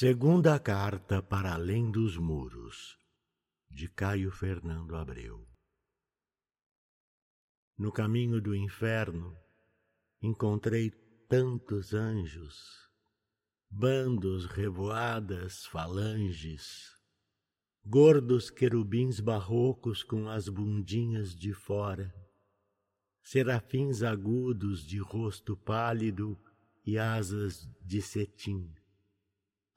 Segunda carta para além dos muros, de Caio Fernando Abreu. No caminho do inferno encontrei tantos anjos, bandos, revoadas, falanges, gordos querubins barrocos com as bundinhas de fora, serafins agudos de rosto pálido e asas de cetim,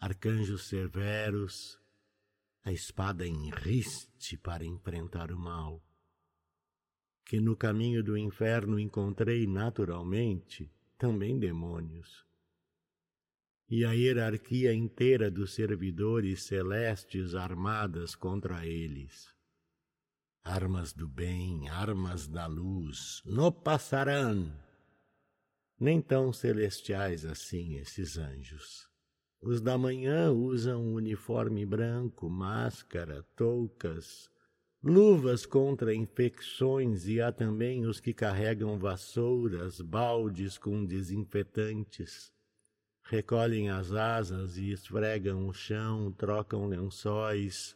arcanjos severos, a espada em riste para enfrentar o mal, que no caminho do inferno encontrei naturalmente também demônios. E a hierarquia inteira dos servidores celestes armadas contra eles armas do bem, armas da luz, no passarão. Nem tão celestiais assim esses anjos. Os da manhã usam uniforme branco, máscara, toucas, luvas contra infecções e há também os que carregam vassouras, baldes com desinfetantes. Recolhem as asas e esfregam o chão, trocam lençóis,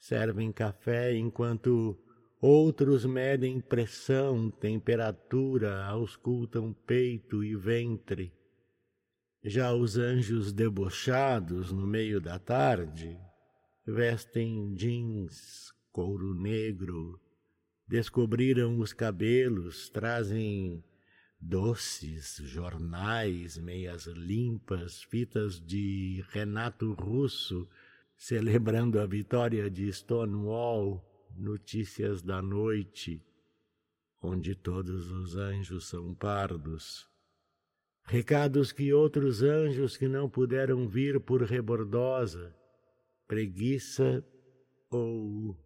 servem café enquanto outros medem pressão, temperatura, auscultam peito e ventre. Já os anjos debochados no meio da tarde vestem jeans, couro negro, descobriram os cabelos, trazem doces, jornais, meias limpas, fitas de Renato Russo, celebrando a vitória de Stonewall, notícias da noite, onde todos os anjos são pardos. Recados que outros anjos que não puderam vir por rebordosa, preguiça ou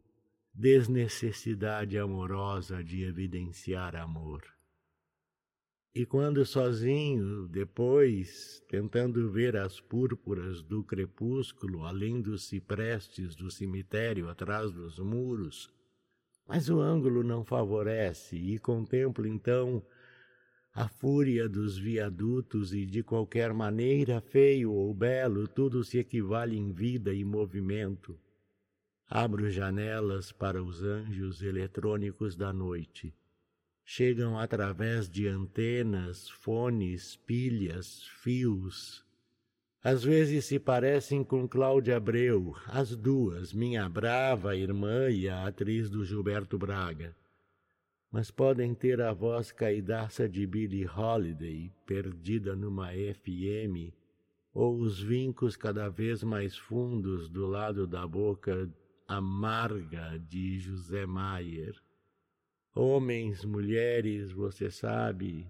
desnecessidade amorosa de evidenciar amor. E quando sozinho, depois, tentando ver as púrpuras do crepúsculo além dos ciprestes do cemitério atrás dos muros, mas o ângulo não favorece e contemplo então a fúria dos viadutos e de qualquer maneira, feio ou belo, tudo se equivale em vida e movimento. Abro janelas para os anjos eletrônicos da noite chegam através de antenas, fones, pilhas, fios. Às vezes se parecem com Cláudia Abreu, as duas, minha brava irmã e a atriz do Gilberto Braga. Mas podem ter a voz caidaça de Billie Holiday, perdida numa FM, ou os vincos cada vez mais fundos do lado da boca amarga de José Maier. Homens, mulheres, você sabe.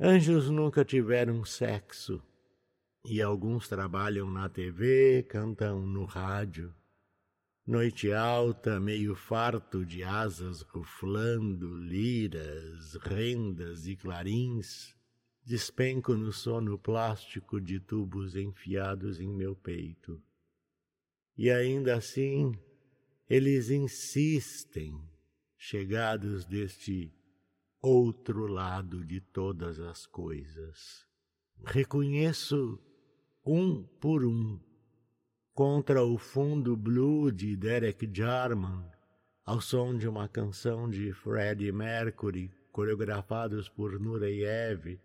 Anjos nunca tiveram sexo. E alguns trabalham na TV, cantam no rádio. Noite alta, meio farto de asas ruflando, liras, rendas e clarins, despenco no sono plástico de tubos enfiados em meu peito. E ainda assim, eles insistem chegados deste outro lado de todas as coisas. Reconheço um por um, contra o fundo blue de Derek Jarman, ao som de uma canção de Freddie Mercury, coreografados por Nureyev,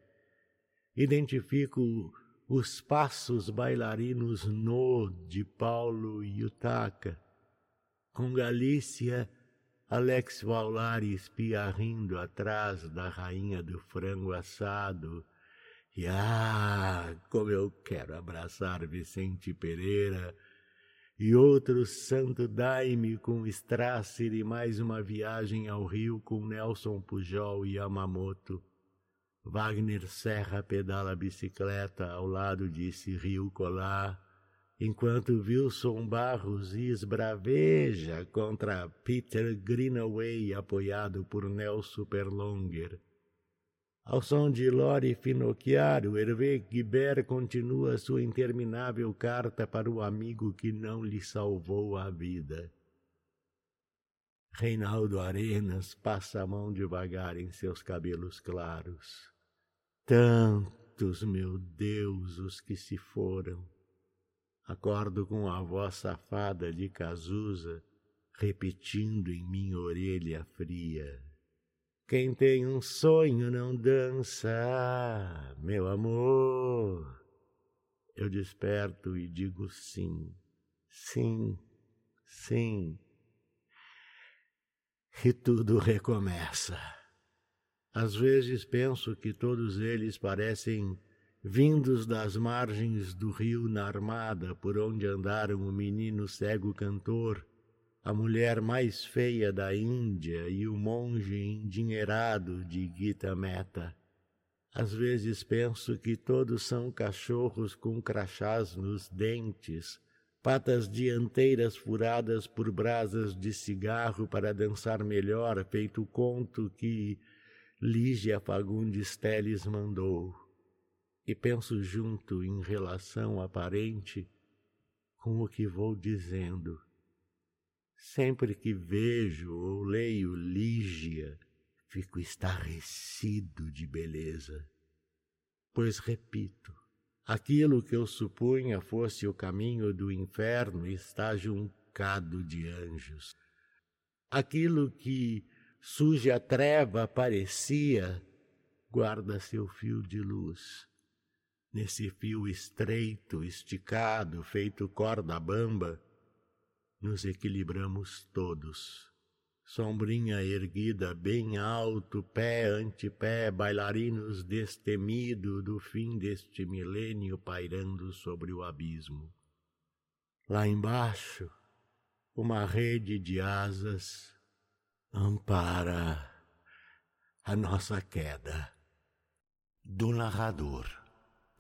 identifico os passos bailarinos no de Paulo Yutaka, com Galícia Alex Vaulari espia rindo atrás da rainha do frango assado. E ah, como eu quero abraçar Vicente Pereira e outro santo daime com Strasser e mais uma viagem ao Rio com Nelson Pujol e Yamamoto. Wagner Serra pedala a bicicleta ao lado de Cyril Collard enquanto Wilson Barros esbraveja contra Peter Greenaway apoiado por Nelson Perlonger. Ao som de Lori Finocchiaro, Hervé Guibert continua sua interminável carta para o amigo que não lhe salvou a vida. Reinaldo Arenas passa a mão devagar em seus cabelos claros. Tantos, meu Deus, os que se foram Acordo com a voz safada de Cazuza repetindo em minha orelha fria. Quem tem um sonho não dança, meu amor. Eu desperto e digo sim, sim, sim. E tudo recomeça. Às vezes penso que todos eles parecem vindos das margens do rio na armada por onde andaram o menino cego cantor, a mulher mais feia da Índia e o monge endinheirado de Gita Meta. Às vezes penso que todos são cachorros com crachás nos dentes, patas dianteiras furadas por brasas de cigarro para dançar melhor, feito o conto que Lígia Fagundes Teles mandou e penso junto em relação aparente com o que vou dizendo. Sempre que vejo ou leio Lígia, fico estarrecido de beleza. Pois repito, aquilo que eu supunha fosse o caminho do inferno está juncado de anjos. Aquilo que suja treva parecia, guarda seu fio de luz nesse fio estreito, esticado, feito corda bamba, nos equilibramos todos. Sombrinha erguida bem alto, pé ante pé, bailarinos destemido do fim deste milênio pairando sobre o abismo. Lá embaixo, uma rede de asas ampara a nossa queda. Do narrador.